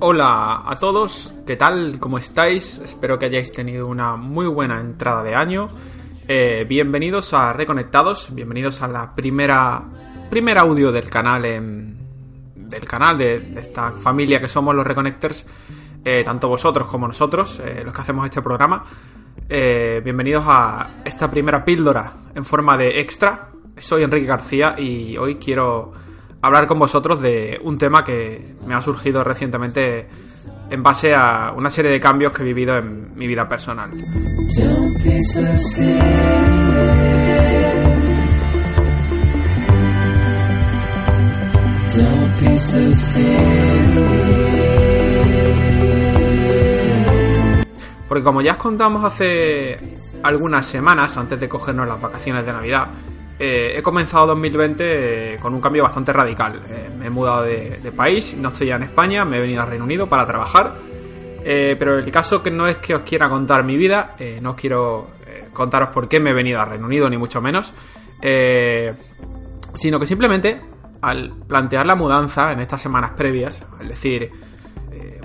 Hola a todos, ¿qué tal? ¿Cómo estáis? Espero que hayáis tenido una muy buena entrada de año. Eh, bienvenidos a Reconectados, bienvenidos a la primera primer audio del canal en- del canal de, esta familia que somos los Reconnectors, eh, tanto vosotros como nosotros, eh, los que hacemos este programa. Eh, bienvenidos a esta primera píldora en forma de extra. Soy Enrique García y hoy quiero hablar con vosotros de un tema que me ha surgido recientemente en base a una serie de cambios que he vivido en mi vida personal. Porque como ya os contamos hace algunas semanas, antes de cogernos las vacaciones de Navidad, eh, he comenzado 2020 eh, con un cambio bastante radical. Eh, me he mudado de, país, no estoy ya en España, me he venido a Reino Unido para trabajar. Pero el caso que no es que os quiera contar mi vida, no quiero contaros por qué me he venido a Reino Unido, ni mucho menos. Sino que simplemente al plantear la mudanza en estas semanas previas, al decir,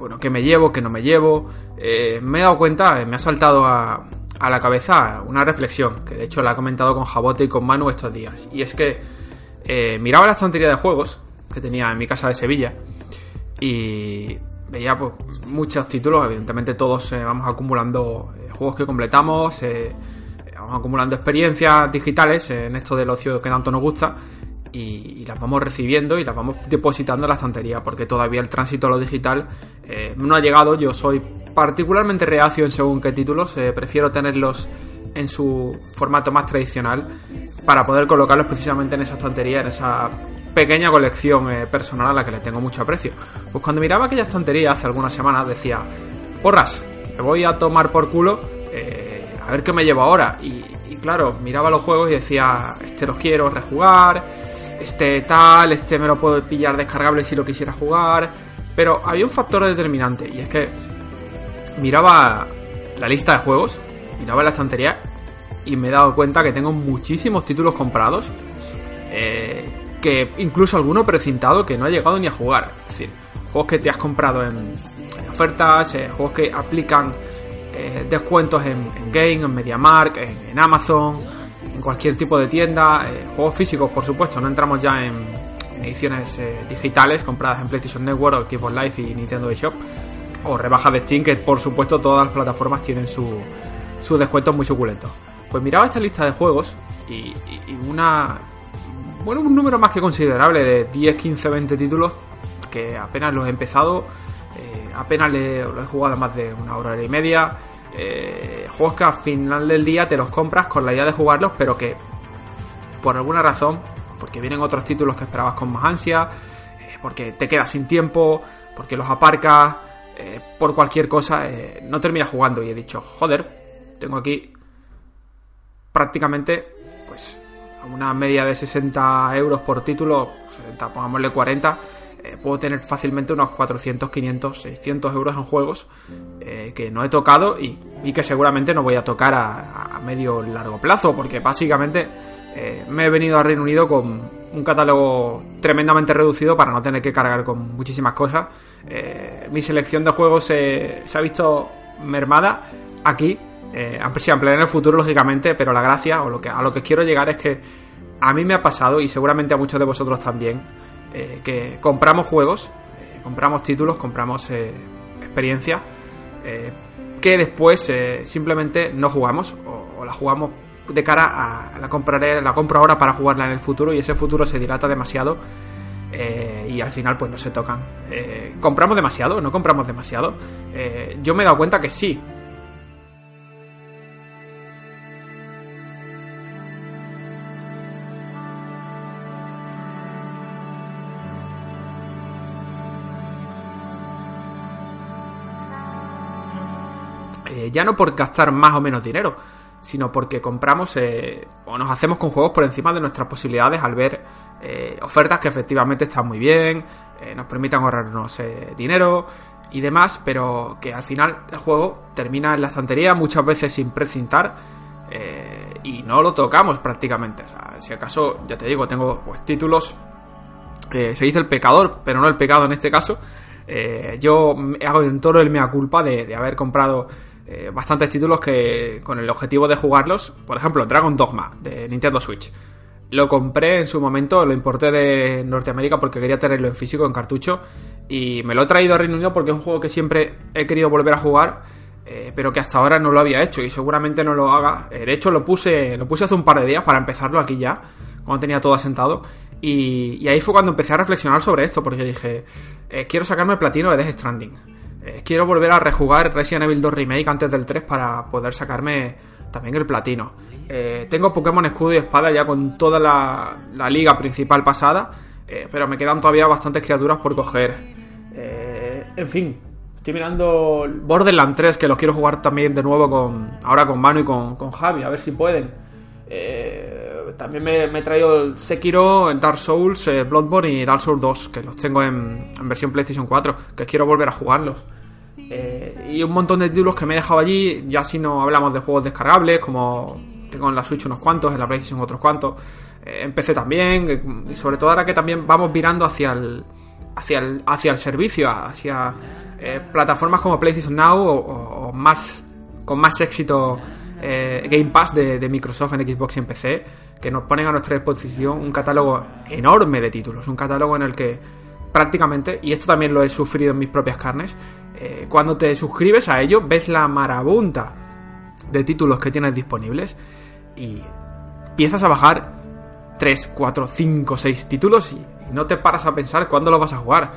bueno, qué me llevo, qué no me llevo, me he dado cuenta, me ha saltado a, a la cabeza una reflexión, que de hecho la he comentado con Jabote y con Manu estos días, y es que eh, miraba la estantería de juegos que tenía en mi casa de Sevilla y veía pues, muchos títulos, evidentemente todos eh, vamos acumulando eh, juegos que completamos, vamos acumulando experiencias digitales en esto del ocio que tanto nos gusta y, las vamos recibiendo y las vamos depositando en la estantería porque todavía el tránsito a lo digital no ha llegado. Yo soy particularmente reacio en según qué títulos, eh, prefiero tenerlos en su formato más tradicional para poder colocarlos precisamente en esa estantería, en esa pequeña colección eh, personal a la que le tengo mucho aprecio. Pues cuando miraba aquella estantería hace algunas semanas decía, porras, me voy a tomar por culo, eh, a ver qué me llevo ahora. Y, y claro, miraba los juegos y decía, este los quiero rejugar, este tal, este me lo puedo pillar descargable si lo quisiera jugar. Pero había un factor determinante y es que miraba la lista de juegos, miraba la estantería y me he dado cuenta que tengo muchísimos títulos comprados. eh, que incluso alguno precintado que no ha llegado ni a jugar. Es decir, juegos que te has comprado en, ofertas, eh, juegos que aplican eh, descuentos en, en Game, en MediaMark, en, en Amazon, en cualquier tipo de tienda, juegos físicos, por supuesto, no entramos ya en, ediciones digitales compradas en PlayStation Network Xbox Live y Nintendo eShop, o rebajas de Steam, que por supuesto todas las plataformas tienen su, sus descuentos muy suculentos. Pues miraba esta lista de juegos y, y- una. Bueno, un número más que considerable de 10, 15, 20 títulos que apenas los he empezado, eh, apenas le, lo he jugado más de una hora y media. eh, juegos que al final del día te los compras con la idea de jugarlos, pero que por alguna razón, porque vienen otros títulos que esperabas con más ansia, eh, porque te quedas sin tiempo, porque los aparcas, eh, por cualquier cosa, eh, no terminas jugando. Y he dicho, joder, tengo aquí prácticamente, pues, a una media de 60 euros por título, 60, pongámosle 40, eh, puedo tener fácilmente unos 400, 500, 600 euros en juegos que no he tocado y, que seguramente no voy a tocar a, a medio largo plazo, porque básicamente me he venido a Reino Unido con un catálogo tremendamente reducido para no tener que cargar con muchísimas cosas. Eh, mi selección de juegos se, se ha visto mermada aquí, eh, aunque sí, ampliar en el futuro, lógicamente, pero la gracia, o lo que, a lo que quiero llegar es que a mí me ha pasado, y seguramente a muchos de vosotros también, eh, que compramos juegos, eh, compramos títulos, compramos eh, experiencias, que después simplemente no jugamos o, o la jugamos de cara a la compraré la compro ahora para jugarla en el futuro y ese futuro se dilata demasiado eh, y al final pues no se tocan. Eh, ¿Compramos demasiado? ¿No compramos demasiado? Eh, yo me he dado cuenta que sí. Ya no por gastar más o menos dinero, sino porque compramos eh, o nos hacemos con juegos por encima de nuestras posibilidades al ver eh, ofertas que efectivamente están muy bien, eh, nos permitan ahorrarnos dinero y demás, pero que al final el juego termina en la estantería muchas veces sin precintar y no lo tocamos prácticamente. Si acaso, ya te digo, tengo pues títulos, se dice el pecador, pero no el pecado en este caso. Yo hago en todo el mea culpa de, de haber comprado eh, bastantes títulos que con el objetivo de jugarlos. Por ejemplo, Dragon Dogma de Nintendo Switch. Lo compré en su momento, lo importé de Norteamérica porque quería tenerlo en físico, en cartucho. Y me lo he traído a Reino Unido porque es un juego que siempre he querido volver a jugar. eh, pero que hasta ahora no lo había hecho y seguramente no lo haga. Eh, de hecho, lo puse, lo puse hace un par de días para empezarlo aquí ya, cuando tenía todo asentado. Y, ahí fue cuando empecé a reflexionar sobre esto, porque dije, quiero sacarme el platino de Death Stranding. Eh, quiero volver a rejugar Resident Evil 2 Remake antes del 3 para poder sacarme también el platino. Eh, tengo Pokémon Escudo y Espada ya con toda la, liga principal pasada, eh, pero me quedan todavía bastantes criaturas por coger. En fin, estoy mirando Borderlands 3, que lo quiero jugar también de nuevo con ahora con Manu y con, con Javi, a ver si pueden. También me, he traído el Sekiro, el Dark Souls, Bloodborne y Dark Souls 2, que los tengo en, en versión PlayStation 4, que quiero volver a jugarlos. Eh, y un montón de títulos que me he dejado allí, ya si no hablamos de juegos descargables, como tengo en la Switch unos cuantos, en la PlayStation otros cuantos, eh, en PC también, eh, y sobre todo ahora que también vamos virando hacia el, hacia el, hacia el servicio, hacia eh, plataformas como PlayStation Now o más con más éxito eh, Game Pass de, de Microsoft en Xbox y en PC, que nos ponen a nuestra disposición un catálogo enorme de títulos, un catálogo en el que prácticamente, y esto también lo he sufrido en mis propias carnes, eh, cuando te suscribes a ello ves la marabunta de títulos que tienes disponibles y empiezas a bajar 3, 4, 5, 6 títulos y, no te paras a pensar cuándo los vas a jugar.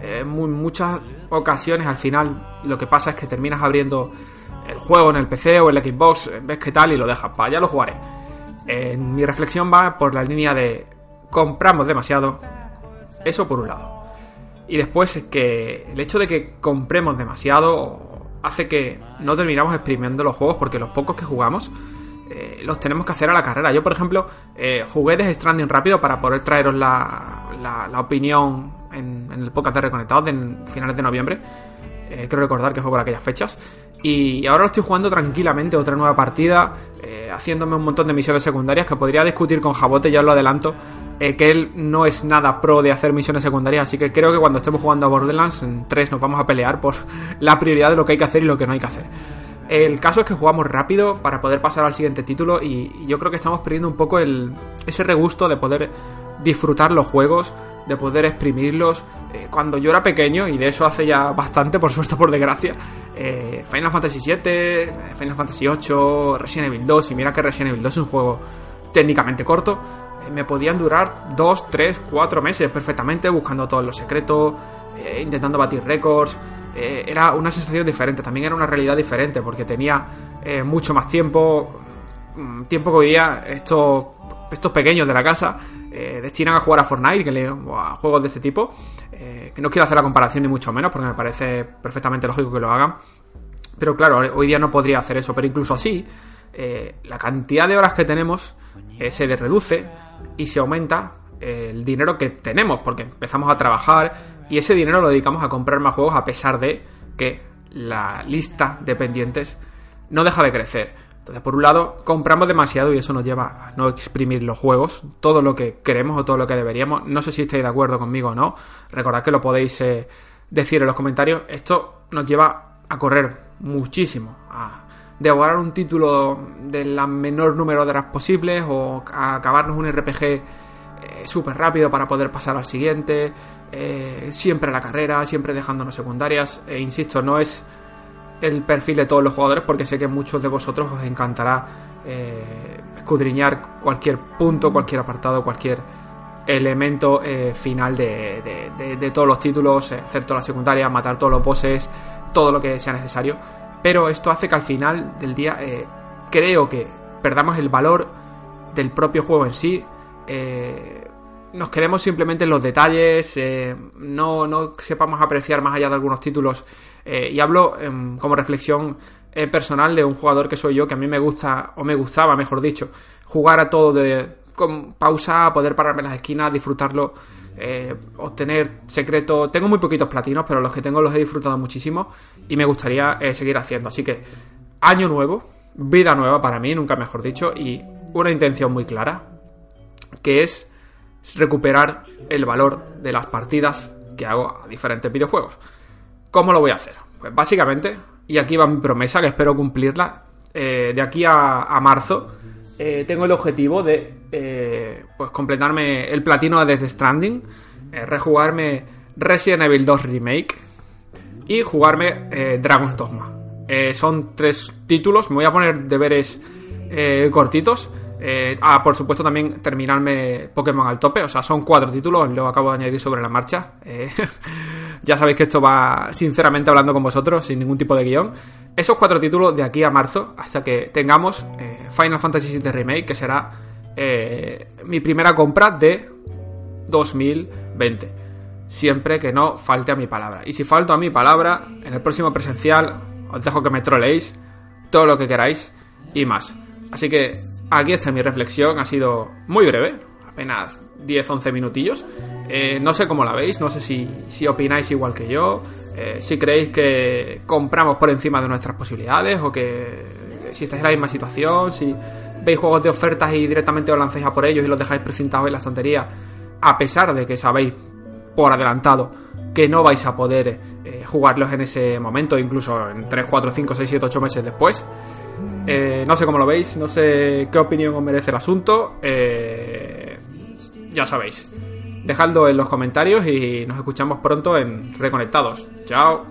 Eh, En mu- muchas ocasiones al final lo que pasa es que terminas abriendo el juego en el PC o en el Xbox, eh, ves qué tal y lo dejas, para ya lo jugaré. Eh, mi reflexión va por la línea de compramos demasiado, eso por un lado. Y después es que el hecho de que compremos demasiado hace que no terminamos exprimiendo los juegos porque los pocos que jugamos eh, los tenemos que hacer a la carrera. Yo, por ejemplo, eh, jugué Death Stranding rápido para poder traeros la, la- opinión en, en el podcast de Reconectados de finales de noviembre. Eh, creo recordar que fue por aquellas fechas. Y ahora lo estoy jugando tranquilamente, otra nueva partida, eh, haciéndome un montón de misiones secundarias que podría discutir con Jabote, ya os lo adelanto, eh, que él no es nada pro de hacer misiones secundarias, así que creo que cuando estemos jugando a Borderlands en 3 nos vamos a pelear por la prioridad de lo que hay que hacer y lo que no hay que hacer. El caso es que jugamos rápido para poder pasar al siguiente título y, yo creo que estamos perdiendo un poco el, ese regusto de poder disfrutar los juegos, de poder exprimirlos. Eh, cuando yo era pequeño, y de eso hace ya bastante, por suerte por desgracia, eh, Final Fantasy VII, Final Fantasy VIII, Resident Evil 2, y mira que Resident Evil 2 es un juego técnicamente corto, eh, me podían durar 2, 3, 4 meses perfectamente buscando todos los secretos, intentando batir récords. Era una sensación diferente, también era una realidad diferente porque tenía mucho más tiempo, mm, tiempo que día estos, estos pequeños de la casa eh, destinan a jugar a Fortnite que le- o a juegos de este tipo. eh, que no quiero hacer la comparación ni mucho menos porque me parece perfectamente lógico que lo hagan. Pero claro, hoy día no podría hacer eso. Pero incluso así, eh, la cantidad de horas que tenemos eh, se reduce y se aumenta el dinero que tenemos porque empezamos a trabajar y ese dinero lo dedicamos a comprar más juegos a pesar de que la lista de pendientes no deja de crecer. Entonces, por un lado, compramos demasiado y eso nos lleva a no exprimir los juegos, todo lo que queremos o todo lo que deberíamos. No sé si estáis de acuerdo conmigo o no. Recordad que lo podéis eh, decir en los comentarios. Esto nos lleva a correr muchísimo, a devorar un título de la menor número de horas posibles o a acabarnos un RPG eh, súper rápido para poder pasar al siguiente, eh, siempre a la carrera, siempre dejándonos secundarias. E insisto, no es el perfil de todos los jugadores porque sé que muchos de vosotros os encantará eh, escudriñar cualquier punto, cualquier apartado, cualquier elemento eh, final de, de- todos los títulos, hacer toda la secundaria, matar todos los bosses, todo lo que sea necesario. Pero esto hace que al final del día eh, creo que perdamos el valor del propio juego en sí. eh, nos quedemos simplemente en los detalles, eh, no, no sepamos apreciar más allá de algunos títulos. eh, y hablo em, como reflexión eh, personal de un jugador que soy yo, que a mí me gusta, o me gustaba, mejor dicho, jugar a todo de con pausa, poder pararme en las esquinas, disfrutarlo, obtener secretos. Tengo muy poquitos platinos, pero los que tengo los he disfrutado muchísimo y me gustaría seguir haciendo. Así que, año nuevo, vida nueva para mí, nunca mejor dicho, y una intención muy clara, que es recuperar el valor de las partidas que hago a diferentes videojuegos. ¿Cómo lo voy a hacer? Pues básicamente, y aquí va mi promesa, que espero cumplirla, eh, de aquí a, marzo eh, tengo el objetivo de eh, pues completarme el platino de Death Stranding, rejugarme Resident Evil 2 Remake y jugarme Dragon's Dogma. Son tres títulos, me voy a poner deberes cortitos. Eh, ah, por supuesto también terminarme Pokémon al tope, o sea, son cuatro títulos, lo acabo de añadir sobre la marcha. Eh, ya sabéis que esto va sinceramente hablando con vosotros, sin ningún tipo de guion. Esos cuatro títulos de aquí a marzo, hasta que tengamos eh, Final Fantasy VII Remake, que será mi primera compra de 2020 siempre que no falte a mi palabra. Y si falto a mi palabra, en el próximo presencial os dejo que me troleéis todo lo que queráis y más. Así que aquí está mi reflexión, ha sido muy breve, apenas 10-11 minutillos. Eh, no sé cómo la veis, no sé si, si opináis igual que yo, eh, si creéis que compramos por encima de nuestras posibilidades o que si estáis en la misma situación, si veis juegos de ofertas y directamente os lancéis a por ellos y los dejáis precintados en la estantería, a pesar de que sabéis por adelantado que no vais a poder eh, jugarlos en ese momento, incluso en 3, 4, 5, 6, 7, 8 meses después. Eh, no sé cómo lo veis, no sé qué opinión os merece el asunto. eh, ya sabéis. Dejadlo en los comentarios y nos escuchamos pronto en Reconectados. Chao.